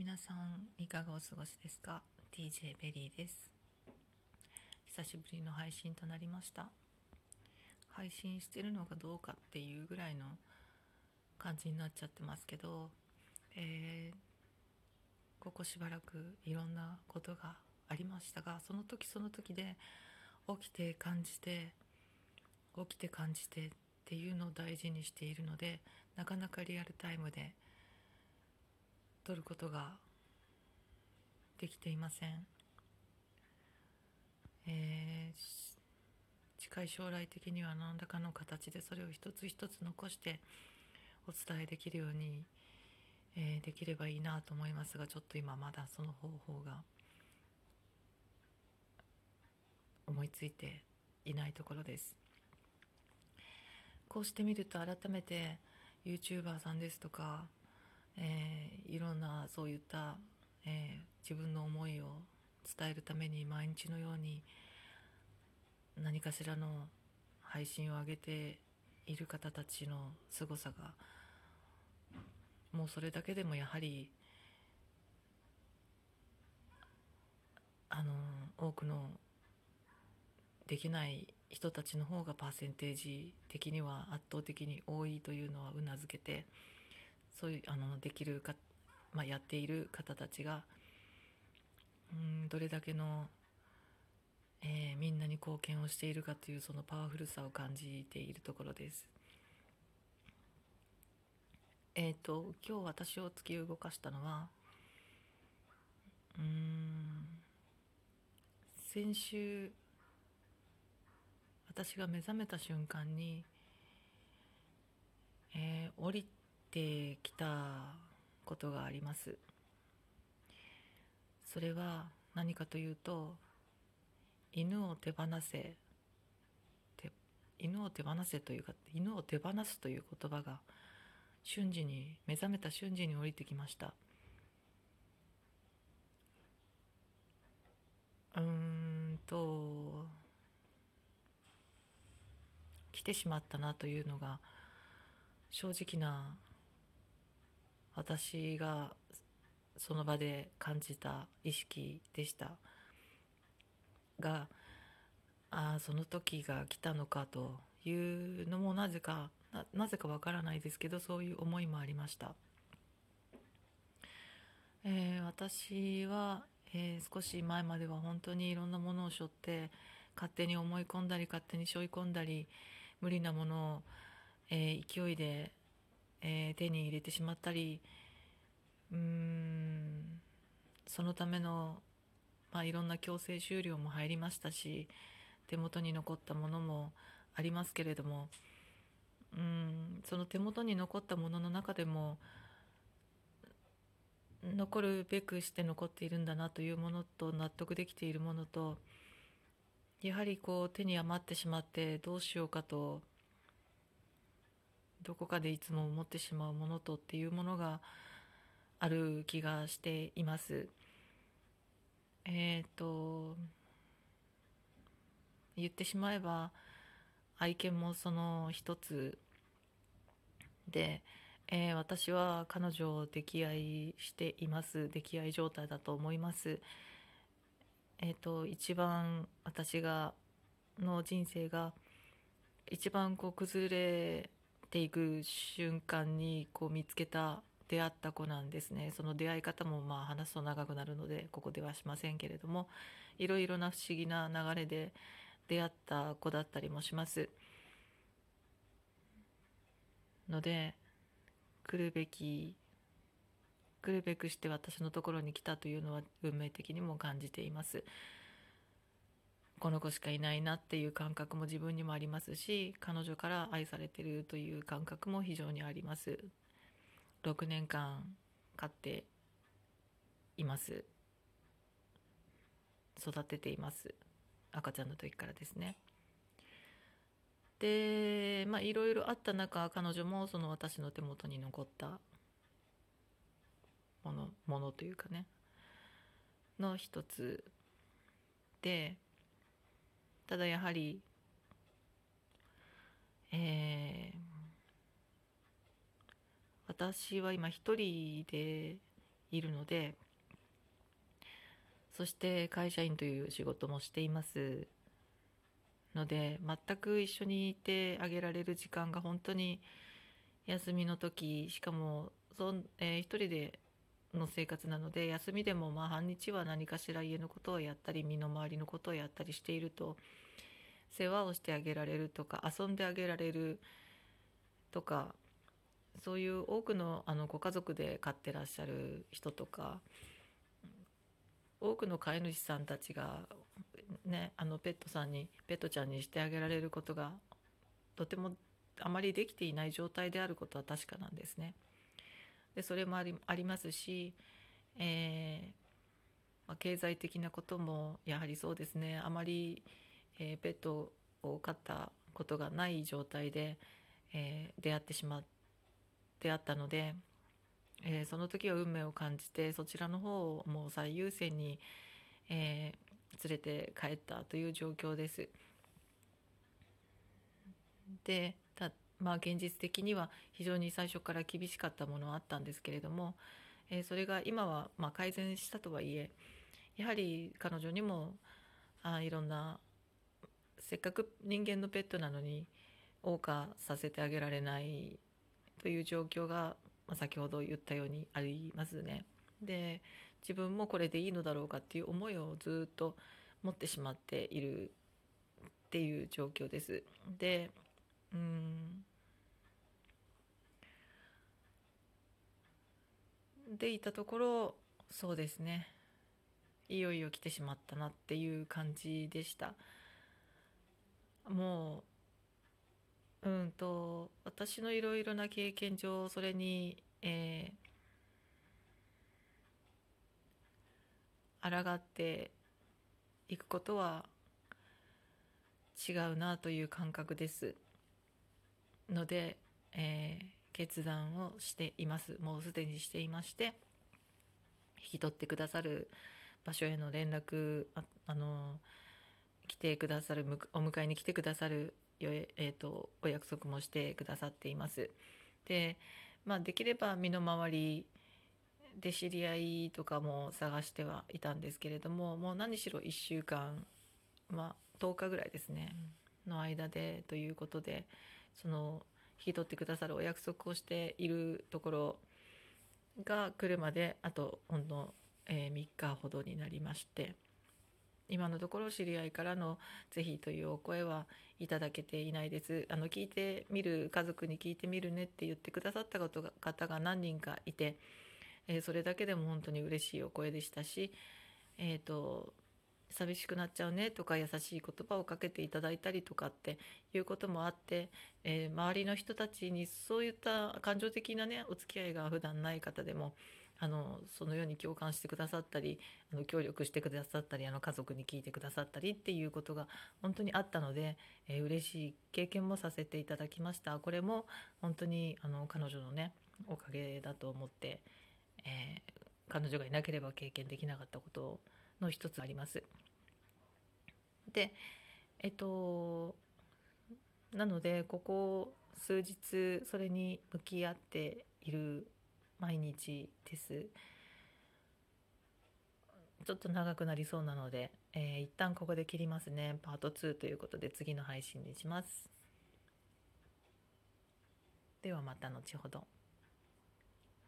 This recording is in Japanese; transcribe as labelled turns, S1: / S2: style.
S1: 皆さんいかがお過ごしですか？DJ ベリーです。久しぶりの配信となりました。配信してるのかどうかっていうぐらいの感じになっちゃってますけど、えー、ここしばらくいろんなことがありましたがその時その時で起きて感じて起きて感じてっていうのを大事にしているのでなかなかリアルタイムで撮ることができていません、えー、近い将来的には何らかの形でそれを一つ一つ残してお伝えできるように、えー、できればいいなと思いますがちょっと今まだその方法が思いついていないところです。こうしてみると改めて YouTuber さんですとかえー、いろんなそういった、えー、自分の思いを伝えるために毎日のように何かしらの配信を上げている方たちの凄さがもうそれだけでもやはりあの多くのできない人たちの方がパーセンテージ的には圧倒的に多いというのはうなずけて。そういうあのできるか、まあ、やっている方たちがうんどれだけの、えー、みんなに貢献をしているかというそのパワフルさを感じているところです。えっ、ー、と今日私を突き動かしたのはうん先週私が目覚めた瞬間に、えー、降りてきたことがあります。それは何かというと犬を手放せ犬を手放せというか犬を手放すという言葉が瞬時に目覚めた瞬時に降りてきました。うんと来てしまったなというのが正直な私がその場で感じた意識でした。がああその時が来たのかというのもなぜかなぜかわからないですけどそういう思いもありました、えー、私は、えー、少し前までは本当にいろんなものを背負って勝手に思い込んだり勝手に背負い込んだり無理なものを、えー、勢いでえー、手に入れてしまったりうーんそのための、まあ、いろんな強制終了も入りましたし手元に残ったものもありますけれどもうんその手元に残ったものの中でも残るべくして残っているんだなというものと納得できているものとやはりこう手に余ってしまってどうしようかとどこかでいつも思ってしまうものとっていうものがある気がしています。えっ、ー、と言ってしまえば愛犬もその一つで、えー、私は彼女を溺愛しています溺愛状態だと思います。えっ、ー、と一番私がの人生が一番こう崩れていく瞬間にこう見つけた出会った子なんですねその出会い方もまあ話すと長くなるのでここではしませんけれどもいろいろな不思議な流れで出会った子だったりもしますので来るべき来るべくして私のところに来たというのは運命的にも感じています。この子しかいないなっていう感覚も自分にもありますし彼女から愛されてるという感覚も非常にあります。6年間飼っています。育てています。赤ちゃんの時からですね。でまあいろいろあった中彼女もその私の手元に残ったものものというかねの一つでただやはり、えー、私は今一人でいるのでそして会社員という仕事もしていますので全く一緒にいてあげられる時間が本当に休みの時しかもそん、えー、一人での生活なので休みでもまあ半日は何かしら家のことをやったり身の回りのことをやったりしていると世話をしてあげられるとか遊んであげられるとかそういう多くのあのご家族で飼ってらっしゃる人とか多くの飼い主さんたちが、ね、あのペットさんにペットちゃんにしてあげられることがとてもあまりできていない状態であることは確かなんですね。でそれもありありますし、えーまあ、経済的なこともやはりそうですねあまり、えー、ペットを飼ったことがない状態で、えー、出会ってしまって出会ったので、えー、その時は運命を感じてそちらの方をもう最優先に、えー、連れて帰ったという状況です。でまあ現実的には非常に最初から厳しかったものはあったんですけれども、えー、それが今はま改善したとはいえやはり彼女にもあいろんなせっかく人間のペットなのに謳歌させてあげられないという状況が、まあ、先ほど言ったようにありますね。で自分もこれでいいのだろうかっていう思いをずっと持ってしまっているっていう状況です。でうんでいたところそうですね。いよいよ来てしまったなっていう感じでした。もううんと私のいろいろな経験上それに、えー、抗っていくことは違うなという感覚です。ので、えー、決断をしていますもうすでにしていまして引き取ってくださる場所への連絡ああの来てくださるお迎えに来てくださるえーと、お約束もしてくださっています。で、まあ、できれば身の回りで知り合いとかも探してはいたんですけれどももう何しろ1週間、まあ、10日ぐらいですね、の間でということでその引き取ってくださるお約束をしているところが来るまであとほんの、えー、3日ほどになりまして今のところ知り合いからの「是非」というお声はいただけていないです。あの聞いてみる家族に聞いてみるねって言ってくださった方が何人かいて、えー、それだけでも本当に嬉しいお声でしたし、えーと、寂しくなっちゃうねとか優しい言葉をかけていただいたりとかっていうこともあって、えー、周りの人たちにそういった感情的なねお付き合いが普段ない方でもあのそのように共感してくださったりあの協力してくださったりあの家族に聞いてくださったりっていうことが本当にあったので、えー、嬉しい経験もさせていただきました。これも本当にあの彼女のねおかげだと思って、えー、彼女がいなければ経験できなかったことをの一つあります。でえっとなのでここ数日それに向き合っている毎日です。ちょっと長くなりそうなので、えー、一旦ここで切りますね。パート2ということで次の配信にします。ではまた後ほど。